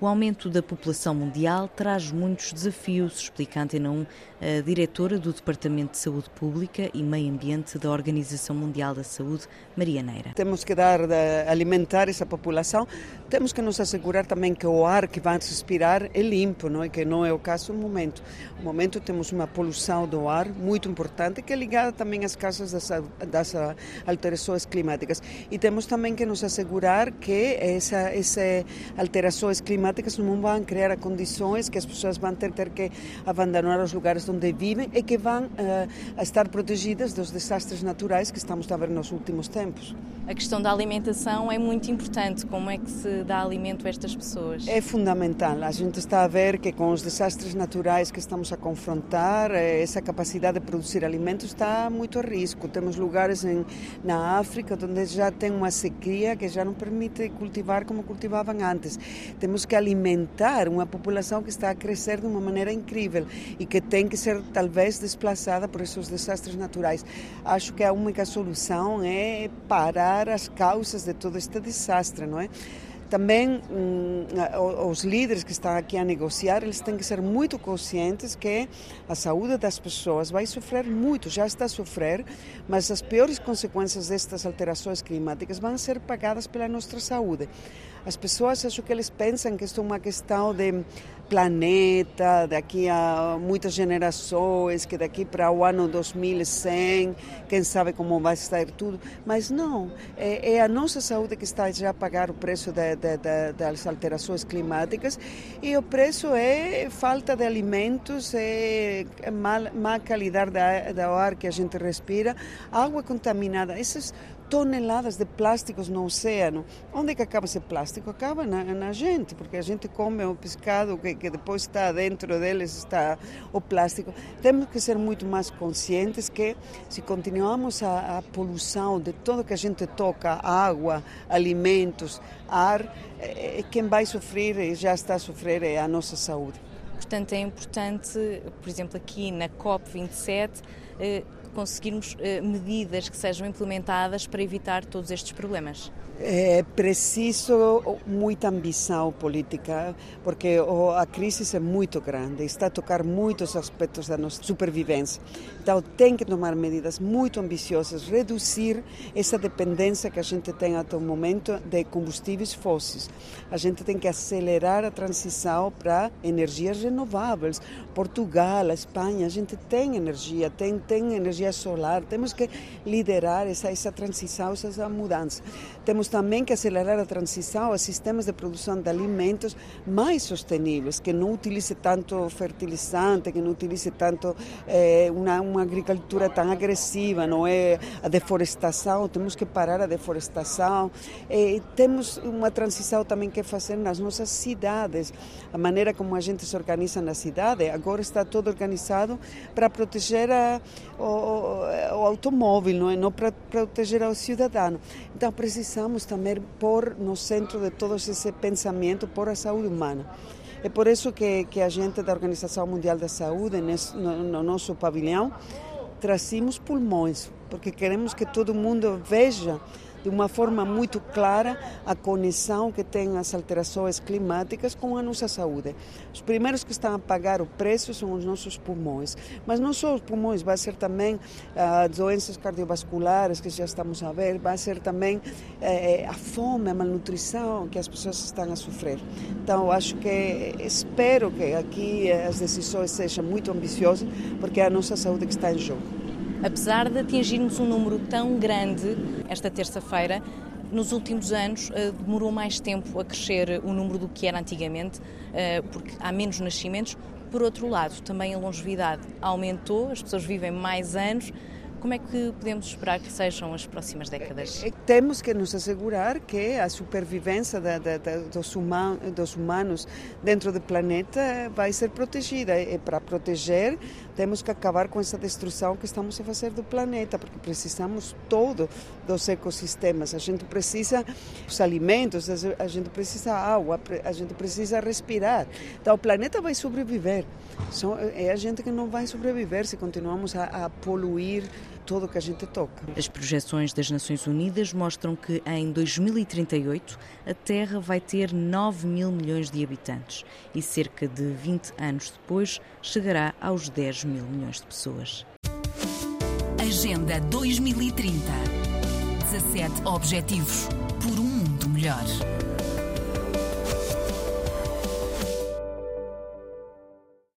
O aumento da população mundial traz muitos desafios, explica a Antena 1 a diretora do Departamento de Saúde Pública e Meio Ambiente da Organização Mundial da Saúde, Maria Neira. Temos que dar, alimentar essa população, temos que nos assegurar também que o ar que vai respirar é limpo, não é? que não é o caso no momento. No momento temos uma poluição do ar muito importante, que é ligada também às causas das, das alterações climáticas. E temos também que nos assegurar que essa, essas alterações climáticas não vão criar condições que as pessoas vão ter, ter que abandonar os lugares onde vivem e que vão uh, estar protegidas dos desastres naturais que estamos a ver nos últimos tempos. A questão da alimentação é muito importante. Como é que se dá alimento a estas pessoas? É fundamental. A gente está a ver que com os desastres naturais que estamos a confrontar, eh, essa capacidade de produzir alimentos está muito a risco. Temos lugares em, na África onde já tem uma sequia que já não permite cultivar como cultivavam antes. Temos que alimentar uma população que está a crescer de uma maneira incrível e que tem que ser talvez desplazada por esses desastres naturais. Acho que a única solução é parar as causas de todo este desastre, não é? Também hum, os líderes que estão aqui a negociar, eles têm que ser muito conscientes que a saúde das pessoas vai sofrer muito, já está a sofrer, mas as piores consequências destas alterações climáticas vão ser pagadas pela nossa saúde. As pessoas acho que eles pensam que isto é uma questão de planeta, daqui a muitas gerações, que daqui para o ano 2100, quem sabe como vai estar tudo, mas não, é, é a nossa saúde que está já a pagar o preço de, das alterações climáticas e o preço é falta de alimentos, é má, má qualidade do ar que a gente respira, água contaminada, esses toneladas de plásticos no oceano. Onde é que acaba esse plástico? Acaba na, na gente, porque a gente come o pescado que, que, depois está dentro deles está o plástico. Temos que ser muito mais conscientes que se continuamos a, a poluição de tudo que a gente toca, água, alimentos, ar, é, quem vai sofrer e já está a sofrer é a nossa saúde. Portanto, é importante, por exemplo, aqui na COP27, conseguirmos eh, medidas que sejam implementadas para evitar todos estes problemas? É preciso muita ambição política, porque a crise é muito grande, está a tocar muitos aspectos da nossa supervivência. Então, tem que tomar medidas muito ambiciosas, reduzir essa dependência que a gente tem até o momento de combustíveis fósseis. A gente tem que acelerar a transição para energias renováveis. Portugal, a Espanha, a gente tem energia, tem, tem energia solar, temos que liderar essa, essa transição, essa mudança. Temos também que acelerar a transição a sistemas de produção de alimentos mais sustentáveis, que não utilize tanto fertilizante, que não utilize tanto eh, uma, uma agricultura tão agressiva, não é a deforestação, temos que parar a deforestação. Eh, temos uma transição também que fazer nas nossas cidades, a maneira como a gente se organiza na cidade. Agora está todo organizado para proteger a, o, o, automóvel, não é? Não para proteger o cidadão. Então precisamos também pôr no centro de todo esse pensamento, pôr a saúde humana. É por isso que, que a gente da Organização Mundial da Saúde, nesse, no, no nosso pavilhão, trazemos pulmões, porque queremos que todo mundo veja de uma forma muito clara a conexão que tem as alterações climáticas com a nossa saúde. Os primeiros que estão a pagar o preço são os nossos pulmões, mas não só os pulmões, vai ser também as uh, doenças cardiovasculares que já estamos a ver, vai ser também eh, a fome, a malnutrição que as pessoas estão a sofrer. Então, acho que espero que aqui as decisões sejam muito ambiciosas, porque é a nossa saúde que está em jogo. Apesar de atingirmos um número tão grande esta terça-feira, nos últimos anos uh, demorou mais tempo a crescer o número do que era antigamente, uh, porque há menos nascimentos. Por outro lado, também a longevidade aumentou, as pessoas vivem mais anos. Como é que podemos esperar que sejam as próximas décadas? Eh, temos que nos assegurar que a supervivência da, da, da, dos, human, dos, humanos dentro do planeta vai ser protegida. E para proteger, temos que acabar com essa destruição que estamos a fazer do planeta, porque precisamos todo dos ecossistemas. A gente precisa dos alimentos, a gente precisa água, a gente precisa respirar. Então, o planeta vai sobreviver. É a gente que não vai sobreviver se continuamos a, a poluir tudo que a gente toca. As projeções das Nações Unidas mostram que em 2038 a Terra vai ter 9 mil milhões de habitantes e cerca de 20 anos depois chegará aos 10 mil milhões de pessoas. Agenda 2030 17 Objetivos por um mundo melhor.